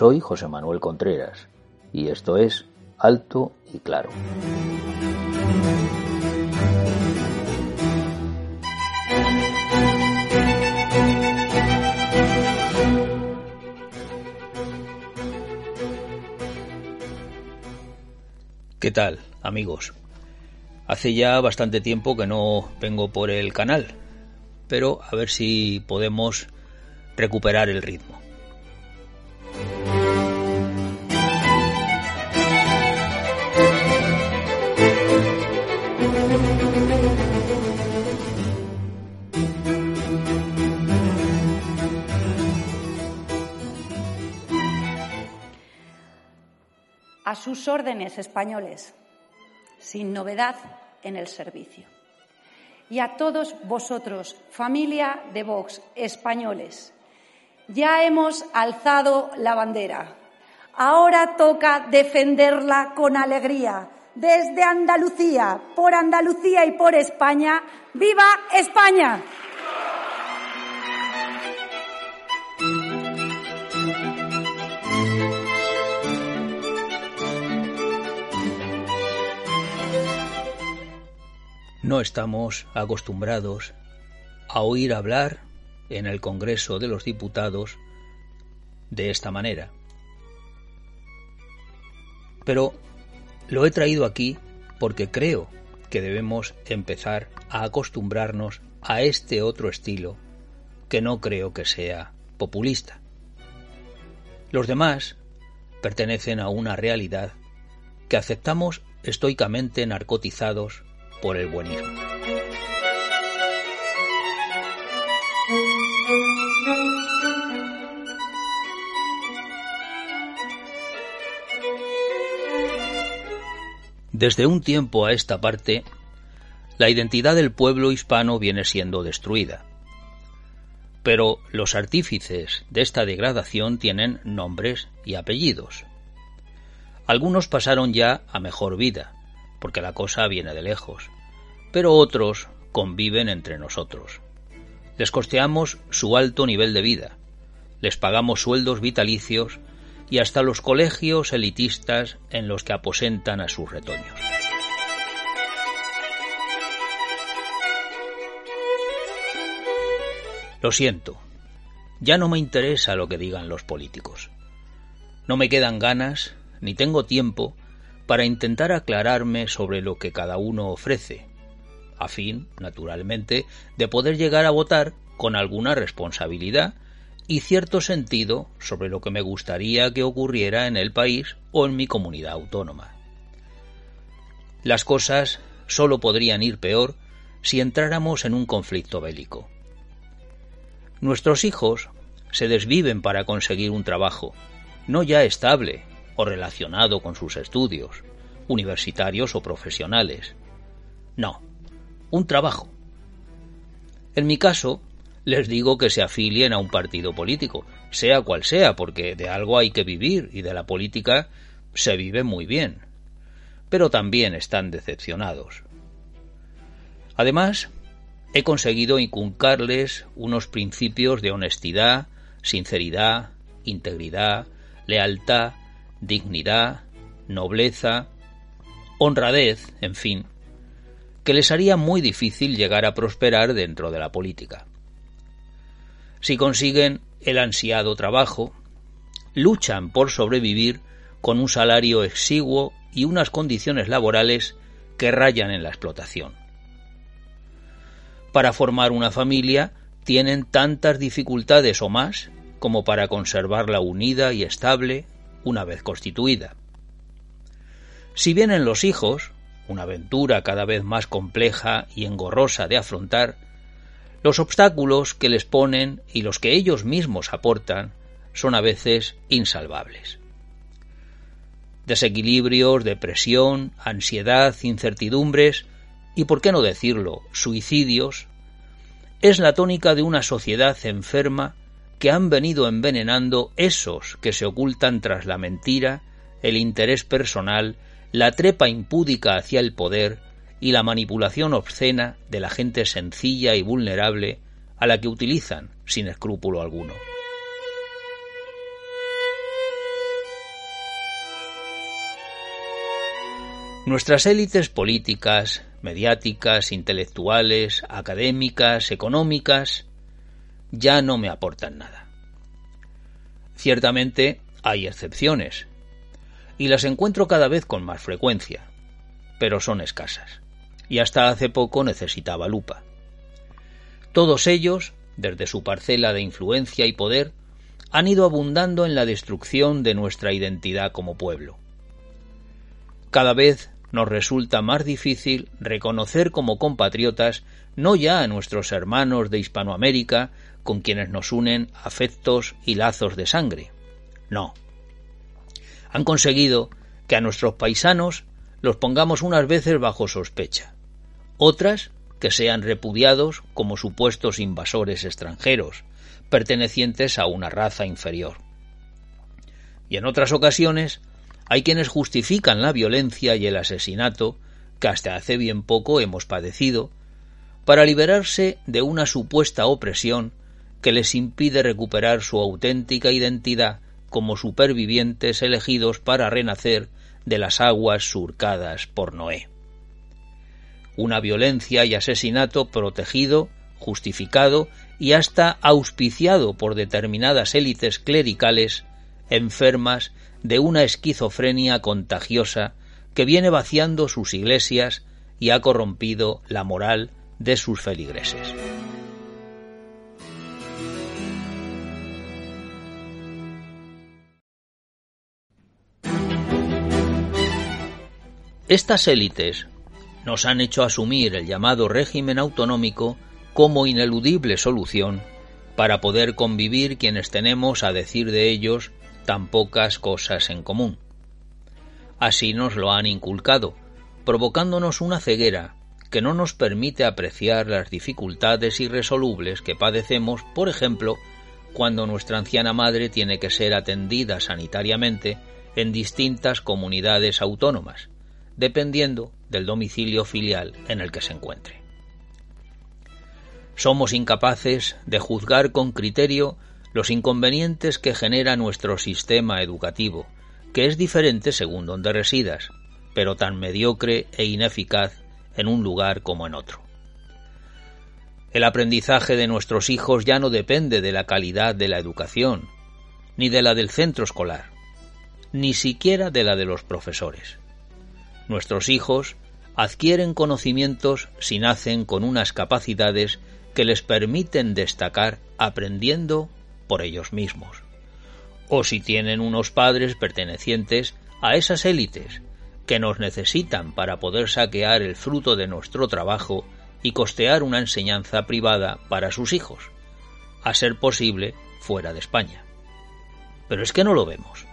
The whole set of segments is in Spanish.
Soy José Manuel Contreras y esto es Alto y Claro. ¿Qué tal, amigos? Hace ya bastante tiempo que no vengo por el canal, pero a ver si podemos recuperar el ritmo. A sus órdenes, españoles, sin novedad en el servicio. Y a todos vosotros, familia de Vox, españoles, ya hemos alzado la bandera. Ahora toca defenderla con alegría. Desde Andalucía, por Andalucía y por España, ¡viva España! No estamos acostumbrados a oír hablar en el Congreso de los Diputados de esta manera. Pero lo he traído aquí porque creo que debemos empezar a acostumbrarnos a este otro estilo que no creo que sea populista. Los demás pertenecen a una realidad que aceptamos estoicamente narcotizados por el buenismo. Desde un tiempo a esta parte, la identidad del pueblo hispano viene siendo destruida. Pero los artífices de esta degradación tienen nombres y apellidos. Algunos pasaron ya a mejor vida, porque la cosa viene de lejos, pero otros conviven entre nosotros. Les costeamos su alto nivel de vida, les pagamos sueldos vitalicios y hasta los colegios elitistas en los que aposentan a sus retoños. Lo siento, ya no me interesa lo que digan los políticos. No me quedan ganas, ni tengo tiempo para intentar aclararme sobre lo que cada uno ofrece, a fin, naturalmente, de poder llegar a votar con alguna responsabilidad y cierto sentido sobre lo que me gustaría que ocurriera en el país o en mi comunidad autónoma. Las cosas solo podrían ir peor si entráramos en un conflicto bélico. Nuestros hijos se desviven para conseguir un trabajo, no ya estable, o relacionado con sus estudios, universitarios o profesionales. No, un trabajo. En mi caso, les digo que se afilien a un partido político, sea cual sea, porque de algo hay que vivir y de la política se vive muy bien. Pero también están decepcionados. Además, he conseguido inculcarles unos principios de honestidad, sinceridad, integridad, lealtad, dignidad, nobleza, honradez, en fin, que les haría muy difícil llegar a prosperar dentro de la política. Si consiguen el ansiado trabajo, luchan por sobrevivir con un salario exiguo y unas condiciones laborales que rayan en la explotación. Para formar una familia tienen tantas dificultades o más como para conservarla unida y estable una vez constituida. Si vienen los hijos, una aventura cada vez más compleja y engorrosa de afrontar, los obstáculos que les ponen y los que ellos mismos aportan son a veces insalvables. Desequilibrios, depresión, ansiedad, incertidumbres y, por qué no decirlo, suicidios, es la tónica de una sociedad enferma que han venido envenenando esos que se ocultan tras la mentira, el interés personal, la trepa impúdica hacia el poder y la manipulación obscena de la gente sencilla y vulnerable a la que utilizan sin escrúpulo alguno. Nuestras élites políticas, mediáticas, intelectuales, académicas, económicas, ya no me aportan nada. Ciertamente hay excepciones, y las encuentro cada vez con más frecuencia, pero son escasas, y hasta hace poco necesitaba lupa. Todos ellos, desde su parcela de influencia y poder, han ido abundando en la destrucción de nuestra identidad como pueblo. Cada vez nos resulta más difícil reconocer como compatriotas no ya a nuestros hermanos de Hispanoamérica, con quienes nos unen afectos y lazos de sangre. No. Han conseguido que a nuestros paisanos los pongamos unas veces bajo sospecha, otras que sean repudiados como supuestos invasores extranjeros, pertenecientes a una raza inferior. Y en otras ocasiones hay quienes justifican la violencia y el asesinato que hasta hace bien poco hemos padecido, para liberarse de una supuesta opresión que les impide recuperar su auténtica identidad como supervivientes elegidos para renacer de las aguas surcadas por Noé. Una violencia y asesinato protegido, justificado y hasta auspiciado por determinadas élites clericales enfermas de una esquizofrenia contagiosa que viene vaciando sus iglesias y ha corrompido la moral de sus feligreses. Estas élites nos han hecho asumir el llamado régimen autonómico como ineludible solución para poder convivir quienes tenemos a decir de ellos tan pocas cosas en común. Así nos lo han inculcado, provocándonos una ceguera que no nos permite apreciar las dificultades irresolubles que padecemos, por ejemplo, cuando nuestra anciana madre tiene que ser atendida sanitariamente en distintas comunidades autónomas, dependiendo del domicilio filial en el que se encuentre. Somos incapaces de juzgar con criterio los inconvenientes que genera nuestro sistema educativo, que es diferente según donde residas, pero tan mediocre e ineficaz en un lugar como en otro. El aprendizaje de nuestros hijos ya no depende de la calidad de la educación, ni de la del centro escolar, ni siquiera de la de los profesores. Nuestros hijos adquieren conocimientos si nacen con unas capacidades que les permiten destacar aprendiendo por ellos mismos, o si tienen unos padres pertenecientes a esas élites que nos necesitan para poder saquear el fruto de nuestro trabajo y costear una enseñanza privada para sus hijos, a ser posible fuera de España. Pero es que no lo vemos.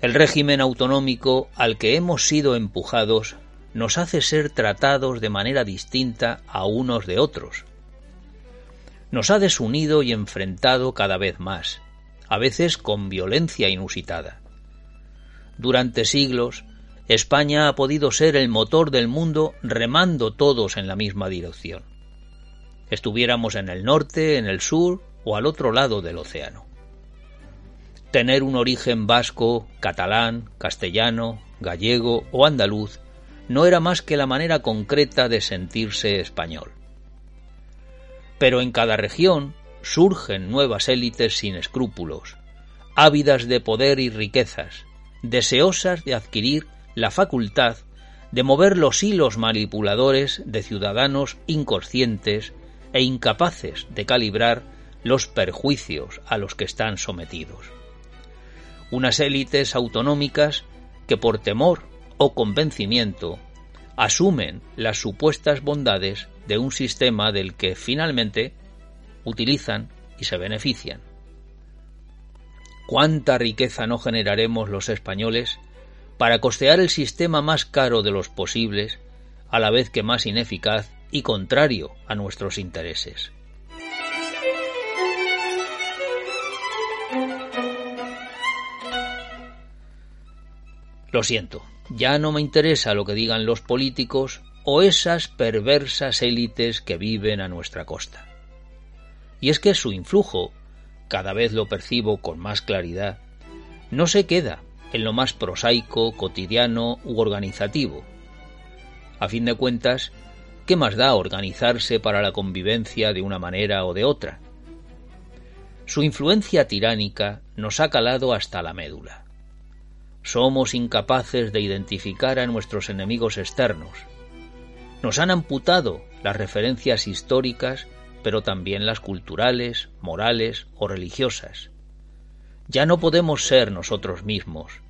El régimen autonómico al que hemos sido empujados nos hace ser tratados de manera distinta a unos de otros. Nos ha desunido y enfrentado cada vez más, a veces con violencia inusitada. Durante siglos, España ha podido ser el motor del mundo remando todos en la misma dirección. Estuviéramos en el norte, en el sur o al otro lado del océano. Tener un origen vasco, catalán, castellano, gallego o andaluz no era más que la manera concreta de sentirse español. Pero en cada región surgen nuevas élites sin escrúpulos, ávidas de poder y riquezas, deseosas de adquirir la facultad de mover los hilos manipuladores de ciudadanos inconscientes e incapaces de calibrar los perjuicios a los que están sometidos. Unas élites autonómicas que por temor o convencimiento asumen las supuestas bondades de un sistema del que finalmente utilizan y se benefician. ¿Cuánta riqueza no generaremos los españoles para costear el sistema más caro de los posibles, a la vez que más ineficaz y contrario a nuestros intereses? Lo siento, ya no me interesa lo que digan los políticos o esas perversas élites que viven a nuestra costa. Y es que su influjo, cada vez lo percibo con más claridad, no se queda en lo más prosaico, cotidiano u organizativo. A fin de cuentas, ¿qué más da organizarse para la convivencia de una manera o de otra? Su influencia tiránica nos ha calado hasta la médula. Somos incapaces de identificar a nuestros enemigos externos. Nos han amputado las referencias históricas pero también las culturales, morales o religiosas. Ya no podemos ser nosotros mismos.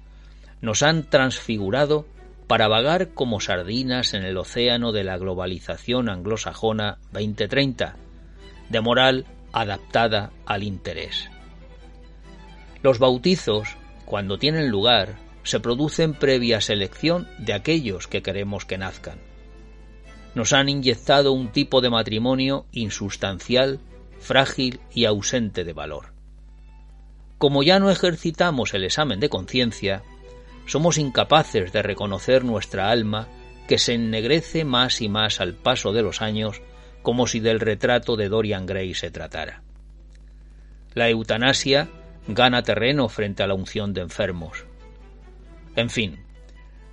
Nos han transfigurado para vagar como sardinas en el océano de la globalización anglosajona 2030, de moral adaptada al interés. Los bautizos, cuando tienen lugar, se producen previa selección de aquellos que queremos que nazcan nos han inyectado un tipo de matrimonio insustancial, frágil y ausente de valor. Como ya no ejercitamos el examen de conciencia, somos incapaces de reconocer nuestra alma que se ennegrece más y más al paso de los años como si del retrato de Dorian Gray se tratara. La eutanasia gana terreno frente a la unción de enfermos. En fin,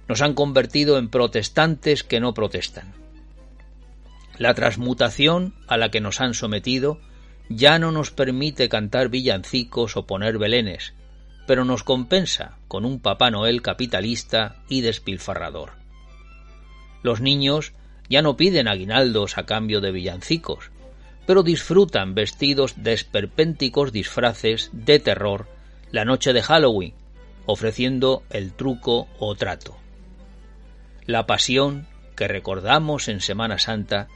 nos han convertido en protestantes que no protestan. La transmutación a la que nos han sometido ya no nos permite cantar villancicos o poner belenes, pero nos compensa con un Papá Noel capitalista y despilfarrador. Los niños ya no piden aguinaldos a cambio de villancicos, pero disfrutan vestidos de esperpénticos disfraces de terror la noche de Halloween, ofreciendo el truco o trato. La pasión que recordamos en Semana Santa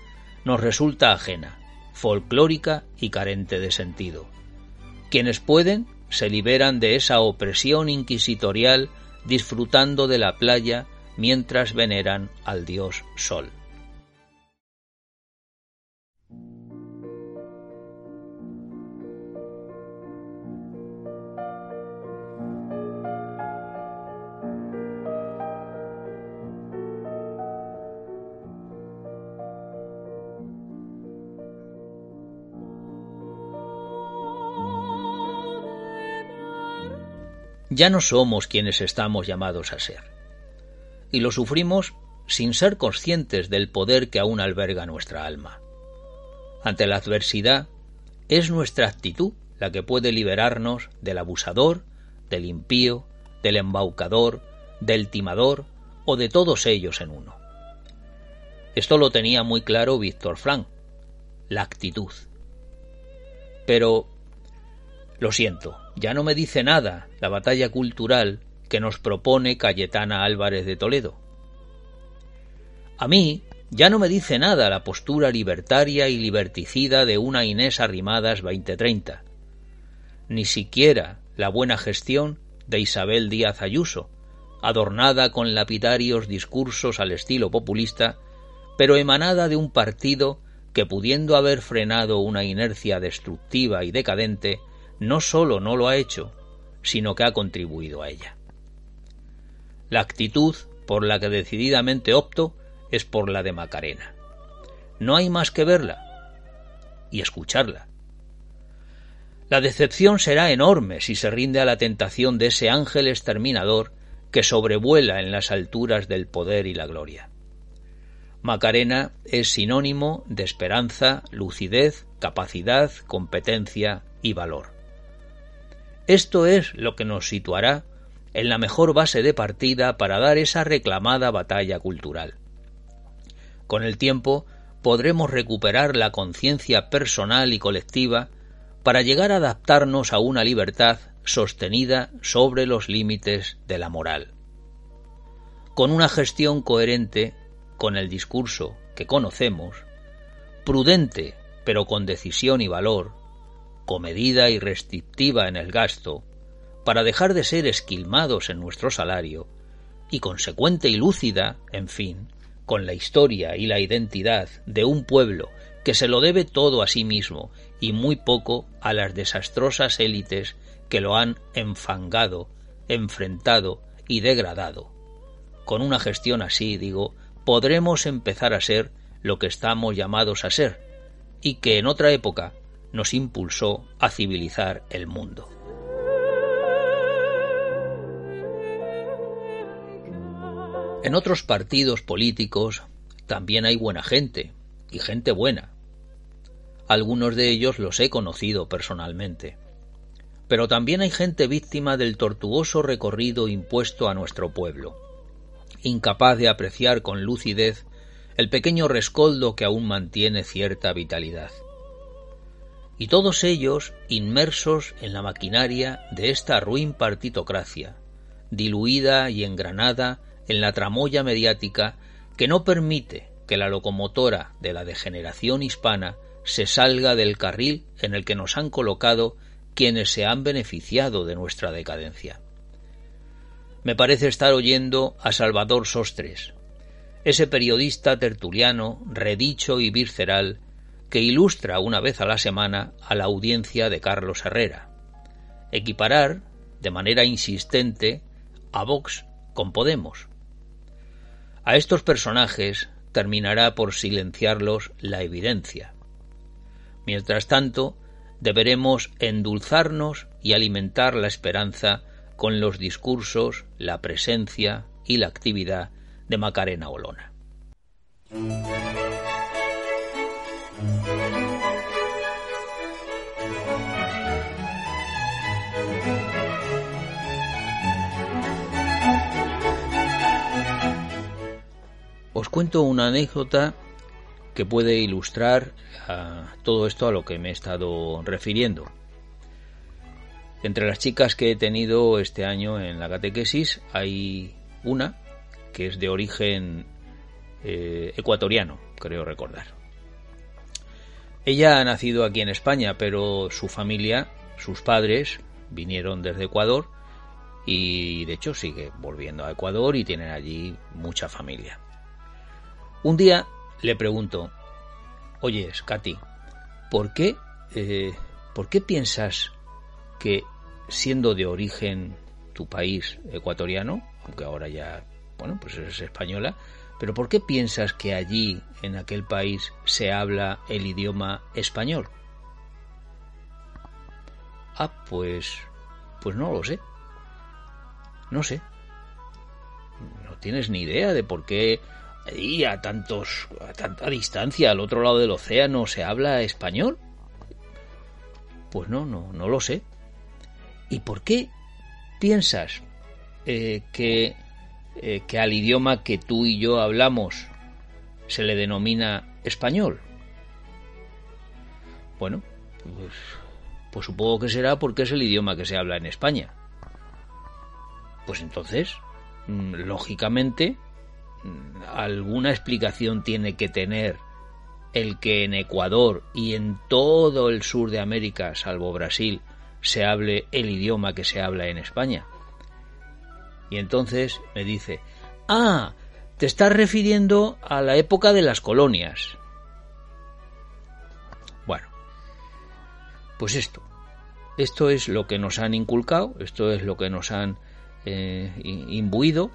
nos resulta ajena, folclórica y carente de sentido. Quienes pueden se liberan de esa opresión inquisitorial disfrutando de la playa mientras veneran al dios Sol. Ya no somos quienes estamos llamados a ser. Y lo sufrimos sin ser conscientes del poder que aún alberga nuestra alma. Ante la adversidad, es nuestra actitud la que puede liberarnos del abusador, del impío, del embaucador, del timador o de todos ellos en uno. Esto lo tenía muy claro Víctor Frank, la actitud. Pero lo siento, ya no me dice nada la batalla cultural que nos propone Cayetana Álvarez de Toledo. A mí ya no me dice nada la postura libertaria y liberticida de una Inés Arrimadas 2030, ni siquiera la buena gestión de Isabel Díaz Ayuso, adornada con lapidarios discursos al estilo populista, pero emanada de un partido que pudiendo haber frenado una inercia destructiva y decadente, no solo no lo ha hecho, sino que ha contribuido a ella. La actitud por la que decididamente opto es por la de Macarena. No hay más que verla y escucharla. La decepción será enorme si se rinde a la tentación de ese ángel exterminador que sobrevuela en las alturas del poder y la gloria. Macarena es sinónimo de esperanza, lucidez, capacidad, competencia y valor. Esto es lo que nos situará en la mejor base de partida para dar esa reclamada batalla cultural. Con el tiempo podremos recuperar la conciencia personal y colectiva para llegar a adaptarnos a una libertad sostenida sobre los límites de la moral. Con una gestión coherente con el discurso que conocemos, prudente pero con decisión y valor, comedida y restrictiva en el gasto, para dejar de ser esquilmados en nuestro salario, y consecuente y lúcida, en fin, con la historia y la identidad de un pueblo que se lo debe todo a sí mismo y muy poco a las desastrosas élites que lo han enfangado, enfrentado y degradado. Con una gestión así, digo, podremos empezar a ser lo que estamos llamados a ser, y que en otra época nos impulsó a civilizar el mundo. En otros partidos políticos también hay buena gente, y gente buena. Algunos de ellos los he conocido personalmente. Pero también hay gente víctima del tortuoso recorrido impuesto a nuestro pueblo, incapaz de apreciar con lucidez el pequeño rescoldo que aún mantiene cierta vitalidad. Y todos ellos inmersos en la maquinaria de esta ruin partitocracia, diluida y engranada en la tramoya mediática que no permite que la locomotora de la degeneración hispana se salga del carril en el que nos han colocado quienes se han beneficiado de nuestra decadencia. Me parece estar oyendo a Salvador Sostres, ese periodista tertuliano, redicho y visceral, que ilustra una vez a la semana a la audiencia de Carlos Herrera. Equiparar, de manera insistente, a Vox con Podemos, a estos personajes terminará por silenciarlos la evidencia. Mientras tanto, deberemos endulzarnos y alimentar la esperanza con los discursos, la presencia y la actividad de Macarena Olona. Os cuento una anécdota que puede ilustrar todo esto a lo que me he estado refiriendo. Entre las chicas que he tenido este año en la catequesis hay una que es de origen eh, ecuatoriano, creo recordar. Ella ha nacido aquí en España, pero su familia, sus padres, vinieron desde Ecuador y de hecho sigue volviendo a Ecuador y tienen allí mucha familia. Un día le pregunto, oye, Katy, ¿por qué, eh, ¿por qué piensas que siendo de origen tu país ecuatoriano, aunque ahora ya, bueno, pues eres española, pero ¿por qué piensas que allí, en aquel país, se habla el idioma español? Ah, pues, pues no lo sé. No sé. No tienes ni idea de por qué y a tantos a tanta distancia al otro lado del océano se habla español pues no no no lo sé. Y por qué piensas eh, que eh, que al idioma que tú y yo hablamos se le denomina español bueno pues, pues supongo que será porque es el idioma que se habla en España. Pues entonces mm, lógicamente alguna explicación tiene que tener el que en Ecuador y en todo el sur de América, salvo Brasil, se hable el idioma que se habla en España. Y entonces me dice, ah, te estás refiriendo a la época de las colonias. Bueno, pues esto, esto es lo que nos han inculcado, esto es lo que nos han eh, imbuido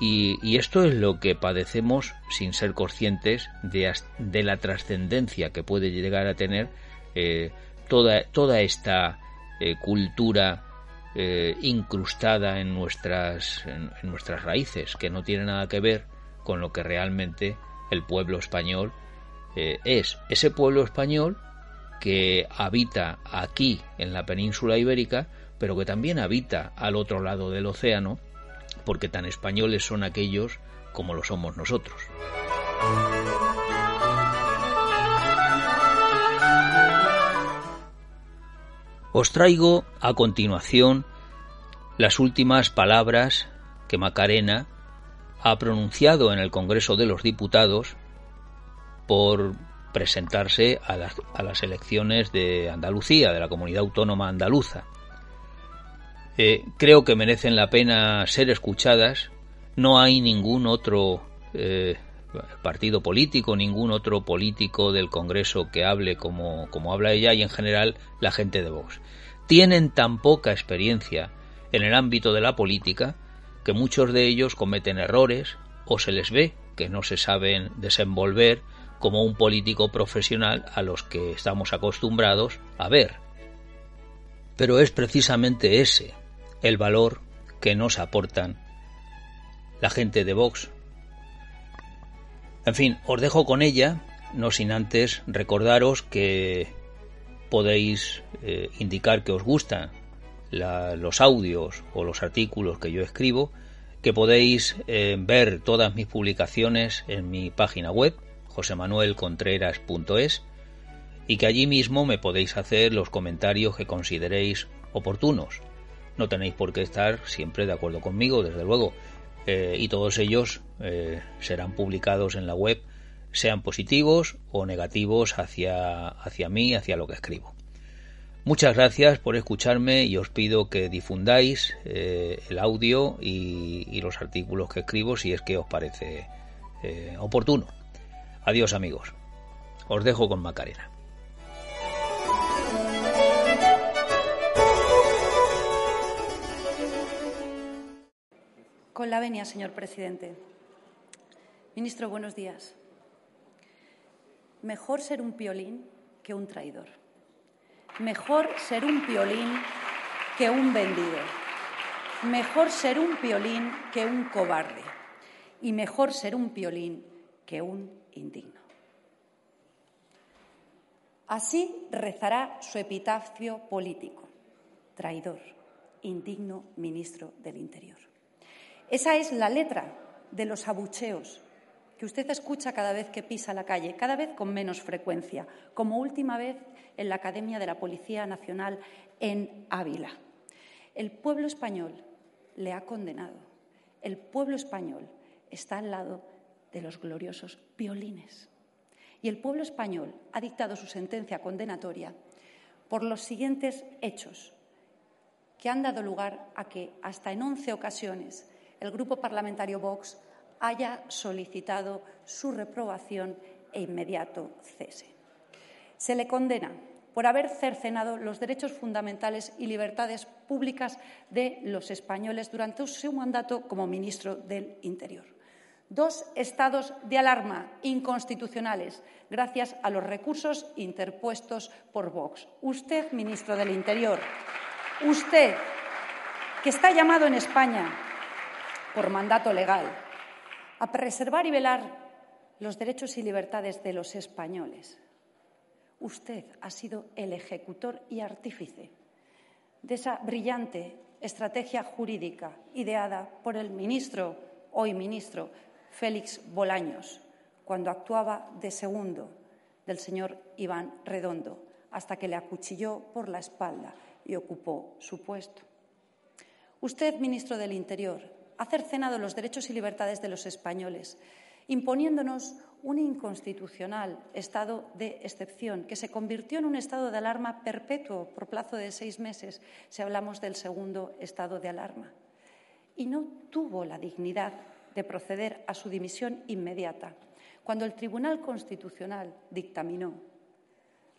y, esto es lo que padecemos sin ser conscientes de, la trascendencia que puede llegar a tener eh, toda, esta eh, cultura eh, incrustada en nuestras, en, nuestras raíces, que no tiene nada que ver con lo que realmente el pueblo español es. Ese pueblo español que habita aquí en la península ibérica, pero que también habita al otro lado del océano, porque tan españoles son aquellos como lo somos nosotros. Os traigo a continuación las últimas palabras que Macarena ha pronunciado en el Congreso de los Diputados por presentarse a las, elecciones de Andalucía, de la comunidad autónoma andaluza. Eh, creo que merecen la pena ser escuchadas. No hay ningún otro eh, partido político, ningún otro político del Congreso que hable como, como habla ella y en general la gente de Vox. Tienen tan poca experiencia en el ámbito de la política que muchos de ellos cometen errores o se les ve que no se saben desenvolver como un político profesional a los que estamos acostumbrados a ver. Pero es precisamente ese el valor que nos aportan la gente de Vox. En fin, os dejo con ella, no sin antes recordaros que podéis eh, indicar que os gustan los audios o los artículos que yo escribo, que podéis eh, ver todas mis publicaciones en mi página web, josemanuelcontreras.es, y que allí mismo me podéis hacer los comentarios que consideréis oportunos. No tenéis por qué estar siempre de acuerdo conmigo, desde luego, eh, y todos ellos eh, serán publicados en la web, sean positivos o negativos hacia, hacia mí, hacia lo que escribo. Muchas gracias por escucharme y os pido que difundáis eh, el audio y, los artículos que escribo si es que os parece oportuno. Adiós amigos. Os dejo con Macarena. Con la venia, señor presidente. Ministro, buenos días. Mejor ser un piolín que un traidor. Mejor ser un piolín que un vendido. Mejor ser un piolín que un cobarde. Y mejor ser un piolín que un indigno. Así rezará su epitafio político. Traidor, indigno ministro del Interior. Esa es la letra de los abucheos que usted escucha cada vez que pisa la calle, cada vez con menos frecuencia, como última vez en la Academia de la Policía Nacional en Ávila. El pueblo español le ha condenado. El pueblo español está al lado de los gloriosos violines. Y el pueblo español ha dictado su sentencia condenatoria por los siguientes hechos que han dado lugar a que hasta en once ocasiones el Grupo Parlamentario Vox haya solicitado su reprobación e inmediato cese. Se le condena por haber cercenado los derechos fundamentales y libertades públicas de los españoles durante su mandato como ministro del Interior. Dos estados de alarma inconstitucionales gracias a los recursos interpuestos por Vox. Usted, ministro del Interior, usted, que está llamado en España por mandato legal a preservar y velar los derechos y libertades de los españoles. Usted ha sido el ejecutor y artífice de esa brillante estrategia jurídica ideada por el ministro, hoy ministro, Félix Bolaños, cuando actuaba de segundo del señor Iván Redondo, hasta que le acuchilló por la espalda y ocupó su puesto. Usted, ministro del Interior, ha cercenado los derechos y libertades de los españoles, imponiéndonos un inconstitucional estado de excepción que se convirtió en un estado de alarma perpetuo por plazo de seis meses, si hablamos del segundo estado de alarma. Y no tuvo la dignidad de proceder a su dimisión inmediata, cuando el Tribunal Constitucional dictaminó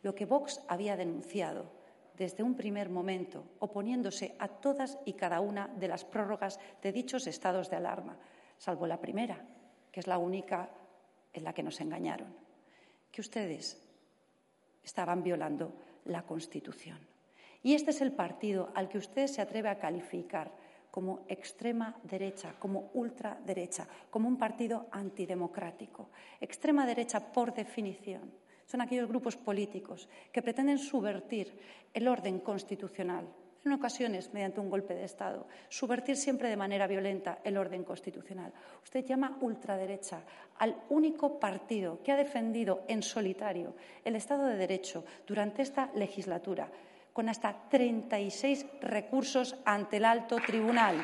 lo que Vox había denunciado desde un primer momento, oponiéndose a todas y cada una de las prórrogas de dichos estados de alarma, salvo la primera, que es la única en la que nos engañaron, que ustedes estaban violando la Constitución. Y este es el partido al que usted se atreve a calificar como extrema derecha, como ultraderecha, como un partido antidemocrático. Extrema derecha, por definición, son aquellos grupos políticos que pretenden subvertir el orden constitucional, en ocasiones mediante un golpe de Estado, subvertir siempre de manera violenta el orden constitucional. Usted llama ultraderecha al único partido que ha defendido en solitario el Estado de Derecho durante esta legislatura, con hasta 36 recursos ante el alto tribunal.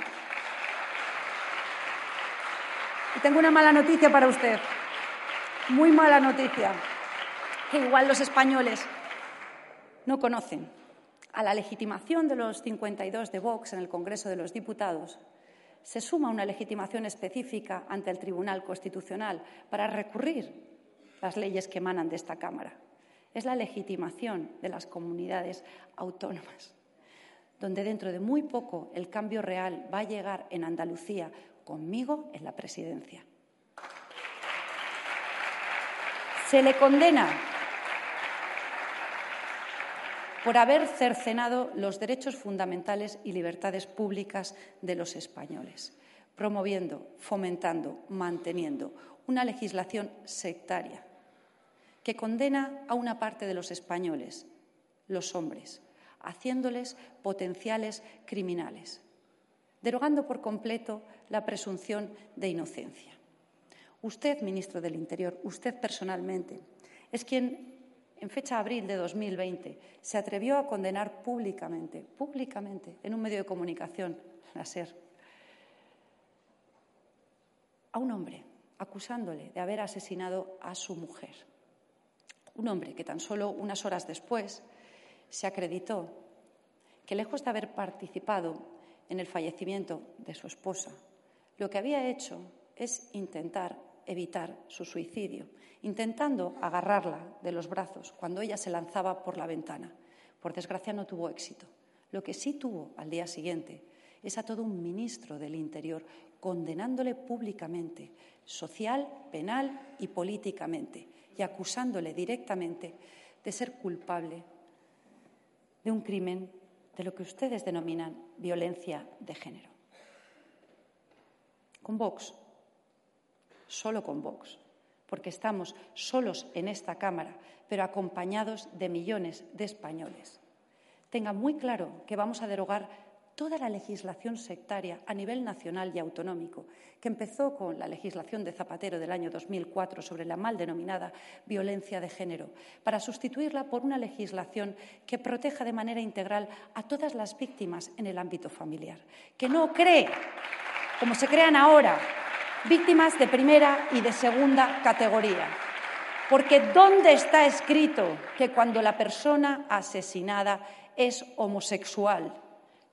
Y tengo una mala noticia para usted, muy mala noticia, que igual los españoles no conocen a la legitimación de los 52 de Vox en el Congreso de los Diputados se suma una legitimación específica ante el Tribunal Constitucional para recurrir las leyes que emanan de esta Cámara. Es la legitimación de las comunidades autónomas, donde dentro de muy poco el cambio real va a llegar en Andalucía conmigo en la presidencia. Se le condena por haber cercenado los derechos fundamentales y libertades públicas de los españoles, promoviendo, fomentando, manteniendo una legislación sectaria que condena a una parte de los españoles, los hombres, haciéndoles potenciales criminales, derogando por completo la presunción de inocencia. Usted, ministro del Interior, usted personalmente, es quien en fecha de abril de 2020, se atrevió a condenar públicamente, públicamente, en un medio de comunicación, la SER, a un hombre acusándole de haber asesinado a su mujer. Un hombre que tan solo unas horas después se acreditó que, lejos de haber participado en el fallecimiento de su esposa, lo que había hecho es intentar evitar su suicidio, intentando agarrarla de los brazos cuando ella se lanzaba por la ventana. Por desgracia no tuvo éxito. Lo que sí tuvo al día siguiente es a todo un ministro del Interior condenándole públicamente, social, penal y políticamente, y acusándole directamente de ser culpable de un crimen de lo que ustedes denominan violencia de género. Con Vox solo con Vox, porque estamos solos en esta Cámara, pero acompañados de millones de españoles. Tenga muy claro que vamos a derogar toda la legislación sectaria a nivel nacional y autonómico, que empezó con la legislación de Zapatero del año 2004 sobre la mal denominada violencia de género, para sustituirla por una legislación que proteja de manera integral a todas las víctimas en el ámbito familiar, que no cree, como se crean ahora, víctimas de primera y de segunda categoría. Porque ¿dónde está escrito que cuando la persona asesinada es homosexual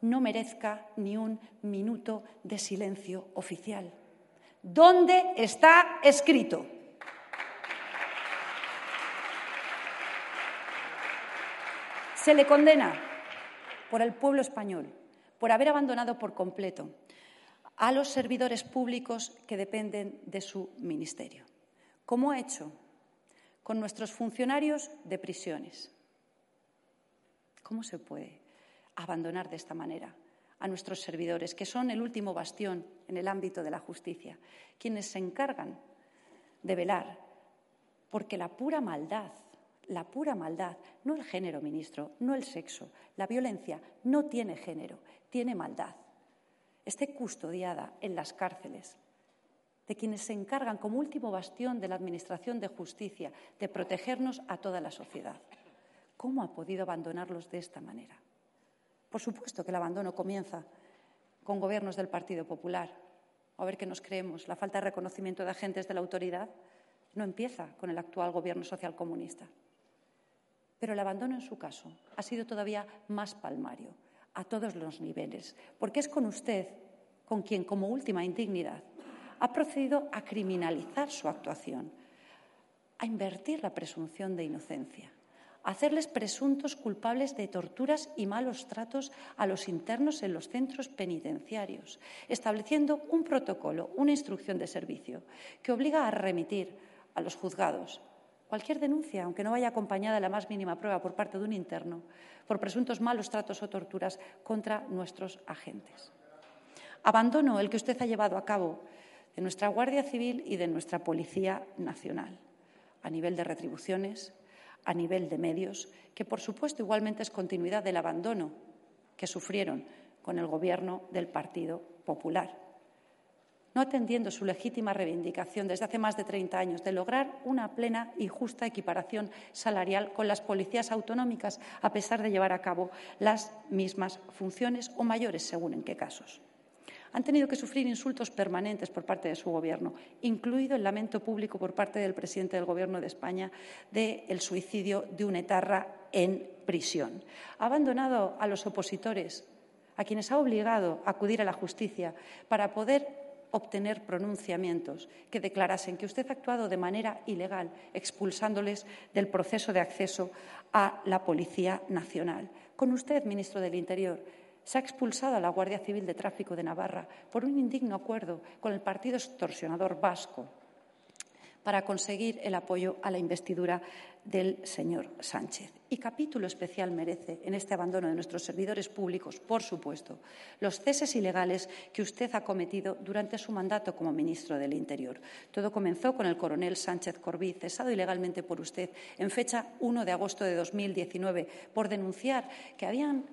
no merezca ni un minuto de silencio oficial? ¿Dónde está escrito? Se le condena por el pueblo español por haber abandonado por completo a los servidores públicos que dependen de su ministerio, como ha hecho con nuestros funcionarios de prisiones. ¿Cómo se puede abandonar de esta manera a nuestros servidores, que son el último bastión en el ámbito de la justicia, quienes se encargan de velar porque la pura maldad, la pura maldad, no el género, ministro, no el sexo, la violencia no tiene género, tiene maldad esté custodiada en las cárceles, de quienes se encargan como último bastión de la Administración de Justicia de protegernos a toda la sociedad. ¿Cómo ha podido abandonarlos de esta manera? Por supuesto que el abandono comienza con gobiernos del Partido Popular. A ver qué nos creemos. La falta de reconocimiento de agentes de la autoridad no empieza con el actual gobierno socialcomunista. Pero el abandono en su caso ha sido todavía más palmario a todos los niveles, porque es con usted con quien, como última indignidad, ha procedido a criminalizar su actuación, a invertir la presunción de inocencia, a hacerles presuntos culpables de torturas y malos tratos a los internos en los centros penitenciarios, estableciendo un protocolo, una instrucción de servicio que obliga a remitir a los juzgados cualquier denuncia, aunque no vaya acompañada de la más mínima prueba por parte de un interno, por presuntos malos tratos o torturas contra nuestros agentes. Abandono el que usted ha llevado a cabo de nuestra Guardia Civil y de nuestra Policía Nacional, a nivel de retribuciones, a nivel de medios, que por supuesto igualmente es continuidad del abandono que sufrieron con el Gobierno del Partido Popular no atendiendo su legítima reivindicación desde hace más de 30 años de lograr una plena y justa equiparación salarial con las policías autonómicas, a pesar de llevar a cabo las mismas funciones o mayores, según en qué casos. Han tenido que sufrir insultos permanentes por parte de su Gobierno, incluido el lamento público por parte del presidente del Gobierno de España del suicidio de un etarra en prisión. Ha abandonado a los opositores, a quienes ha obligado a acudir a la justicia para poder obtener pronunciamientos que declarasen que usted ha actuado de manera ilegal, expulsándoles del proceso de acceso a la Policía Nacional. Con usted, ministro del Interior, se ha expulsado a la Guardia Civil de Tráfico de Navarra por un indigno acuerdo con el partido extorsionador vasco para conseguir el apoyo a la investidura del señor Sánchez. Y capítulo especial merece en este abandono de nuestros servidores públicos, por supuesto, los ceses ilegales que usted ha cometido durante su mandato como ministro del Interior. Todo comenzó con el coronel Sánchez Corbí, cesado ilegalmente por usted en fecha 1 de agosto de 2019 por denunciar que habían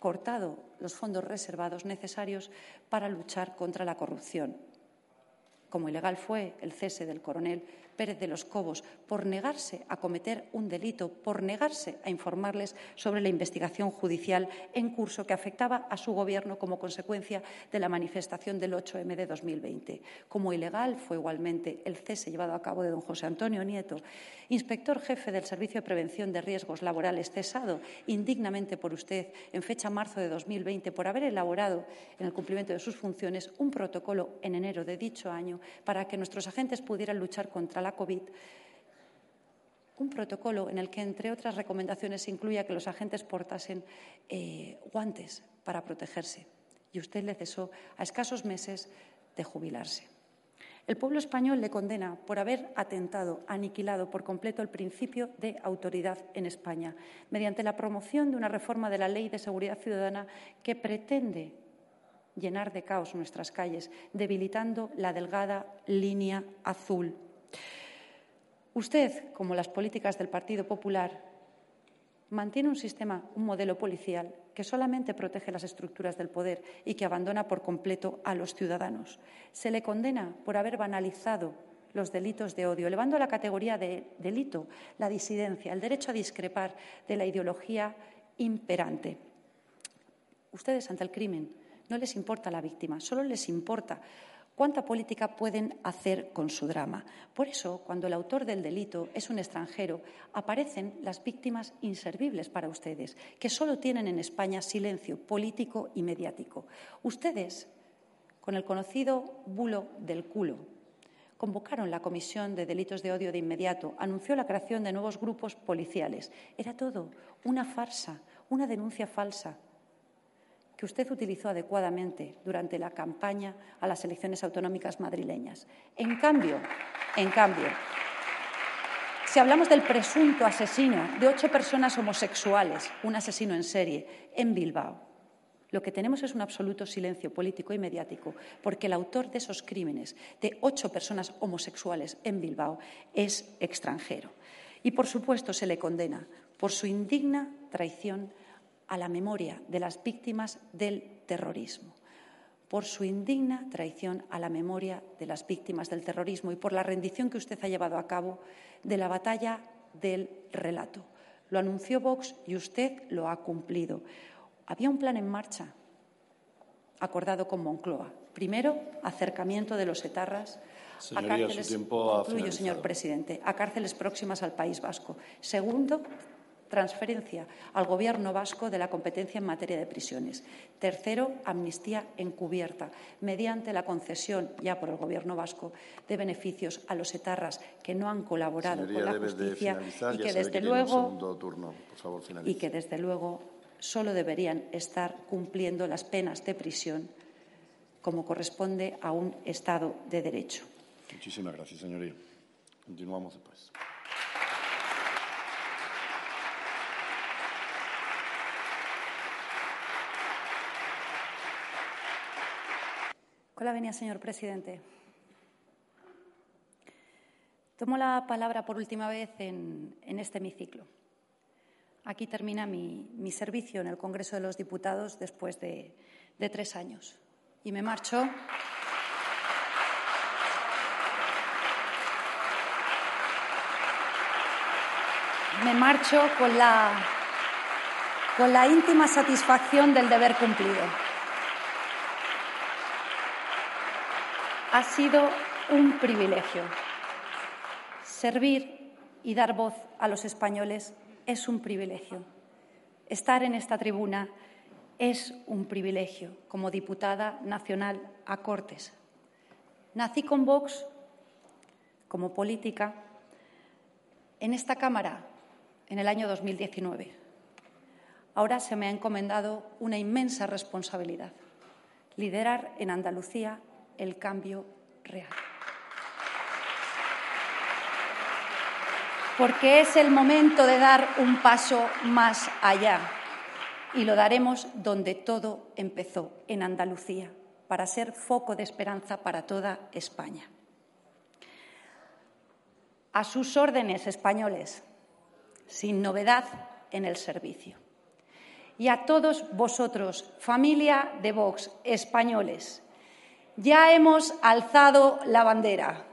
cortado los fondos reservados necesarios para luchar contra la corrupción. Como ilegal fue el cese del coronel Pérez de los Cobos por negarse a cometer un delito, por negarse a informarles sobre la investigación judicial en curso que afectaba a su Gobierno como consecuencia de la manifestación del 8M de 2020. Como ilegal fue igualmente el cese llevado a cabo de don José Antonio Nieto, inspector jefe del Servicio de Prevención de Riesgos Laborales, cesado indignamente por usted en fecha marzo de 2020 por haber elaborado, en el cumplimiento de sus funciones, un protocolo en enero de dicho año para que nuestros agentes pudieran luchar contra COVID, un protocolo en el que, entre otras recomendaciones, incluía que los agentes portasen eh, guantes para protegerse. Y usted le cesó a escasos meses de jubilarse. El pueblo español le condena por haber atentado, aniquilado por completo el principio de autoridad en España, mediante la promoción de una reforma de la Ley de Seguridad Ciudadana que pretende llenar de caos nuestras calles, debilitando la delgada línea azul Usted, como las políticas del Partido Popular, mantiene un sistema, un modelo policial que solamente protege las estructuras del poder y que abandona por completo a los ciudadanos. Se le condena por haber banalizado los delitos de odio, elevando a la categoría de delito la disidencia, el derecho a discrepar de la ideología imperante. Ustedes ante el crimen no les importa la víctima, solo les importa cuánta política pueden hacer con su drama. Por eso, cuando el autor del delito es un extranjero, aparecen las víctimas inservibles para ustedes, que solo tienen en España silencio político y mediático. Ustedes, con el conocido bulo del culo, convocaron la Comisión de Delitos de Odio de inmediato, anunció la creación de nuevos grupos policiales. Era todo una farsa, una denuncia falsa, que usted utilizó adecuadamente durante la campaña a las elecciones autonómicas madrileñas. En cambio, en cambio, si hablamos del presunto asesino de ocho personas homosexuales, un asesino en serie, en Bilbao, lo que tenemos es un absoluto silencio político y mediático, porque el autor de esos crímenes de ocho personas homosexuales en Bilbao es extranjero. Y, por supuesto, se le condena por su indigna traición a la memoria de las víctimas del terrorismo, por su indigna traición a la memoria de las víctimas del terrorismo y por la rendición que usted ha llevado a cabo de la batalla del relato. Lo anunció Vox y usted lo ha cumplido. Había un plan en marcha acordado con Moncloa. Primero, acercamiento de los etarras a cárceles, señor presidente, a cárceles próximas al País Vasco. Segundo, transferencia al Gobierno vasco de la competencia en materia de prisiones. Tercero, amnistía encubierta, mediante la concesión ya por el Gobierno vasco de beneficios a los etarras que no han colaborado con la justicia y que desde luego y que desde luego solo deberían estar cumpliendo las penas de prisión como corresponde a un Estado de Derecho. Muchísimas gracias, señoría. Continuamos después. Con la venia, señor presidente. Tomo la palabra por última vez en, en este hemiciclo. Aquí termina mi, mi servicio en el Congreso de los Diputados después de, de tres años. Y me marcho. Me marcho con la, con la íntima satisfacción del deber cumplido. Ha sido un privilegio. Servir y dar voz a los españoles es un privilegio. Estar en esta tribuna es un privilegio como diputada nacional a Cortes. Nací con Vox como política en esta Cámara en el año 2019. Ahora se me ha encomendado una inmensa responsabilidad, liderar en Andalucía el cambio real. porque es el momento de dar un paso más allá. Y lo daremos donde todo empezó, en Andalucía, para ser foco de esperanza para toda España. A sus órdenes, españoles, sin novedad en el servicio. Y a todos vosotros, familia de Vox, españoles, ya hemos alzado la bandera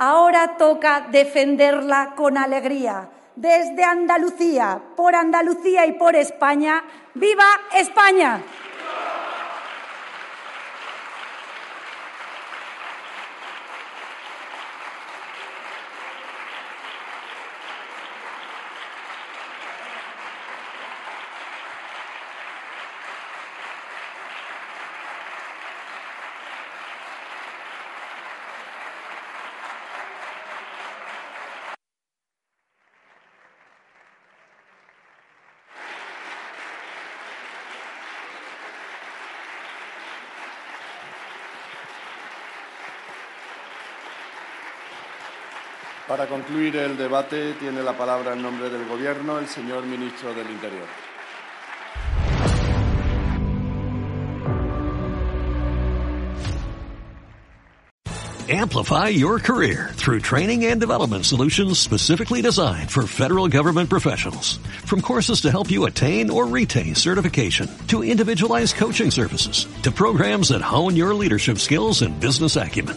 Ahora toca defenderla con alegría. Desde Andalucía, por Andalucía y por España, ¡viva España! Para concluir el debate, tiene la palabra en nombre del Gobierno el señor ministro del Interior. Amplify your career through training and development solutions specifically designed for federal government professionals. From courses to help you attain or retain certification, to individualized coaching services, to programs that hone your leadership skills and business acumen,